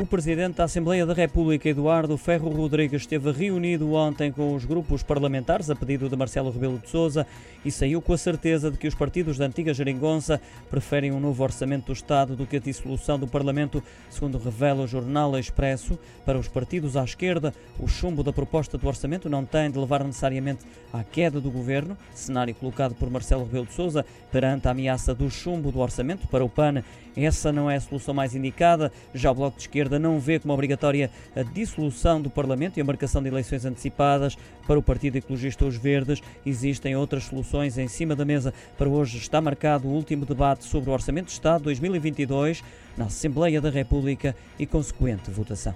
O Presidente da Assembleia da República, Eduardo Ferro Rodrigues, esteve reunido ontem com os grupos parlamentares a pedido de Marcelo Rebelo de Sousa e saiu com a certeza de que os partidos da antiga geringonça preferem um novo orçamento do Estado do que a dissolução do Parlamento, segundo revela o jornal Expresso. Para os partidos à esquerda, o chumbo da proposta do orçamento não tem de levar necessariamente à queda do governo, cenário colocado por Marcelo Rebelo de Sousa perante a ameaça do chumbo do orçamento. Para o PAN, essa não é a solução mais indicada. Já o Bloco de Esquerda esquerda não vê como obrigatória a dissolução do Parlamento e a marcação de eleições antecipadas. Para o Partido Ecologista Os Verdes, existem outras soluções em cima da mesa. Para hoje está marcado o último debate sobre o Orçamento de Estado 2022 na Assembleia da República e consequente votação.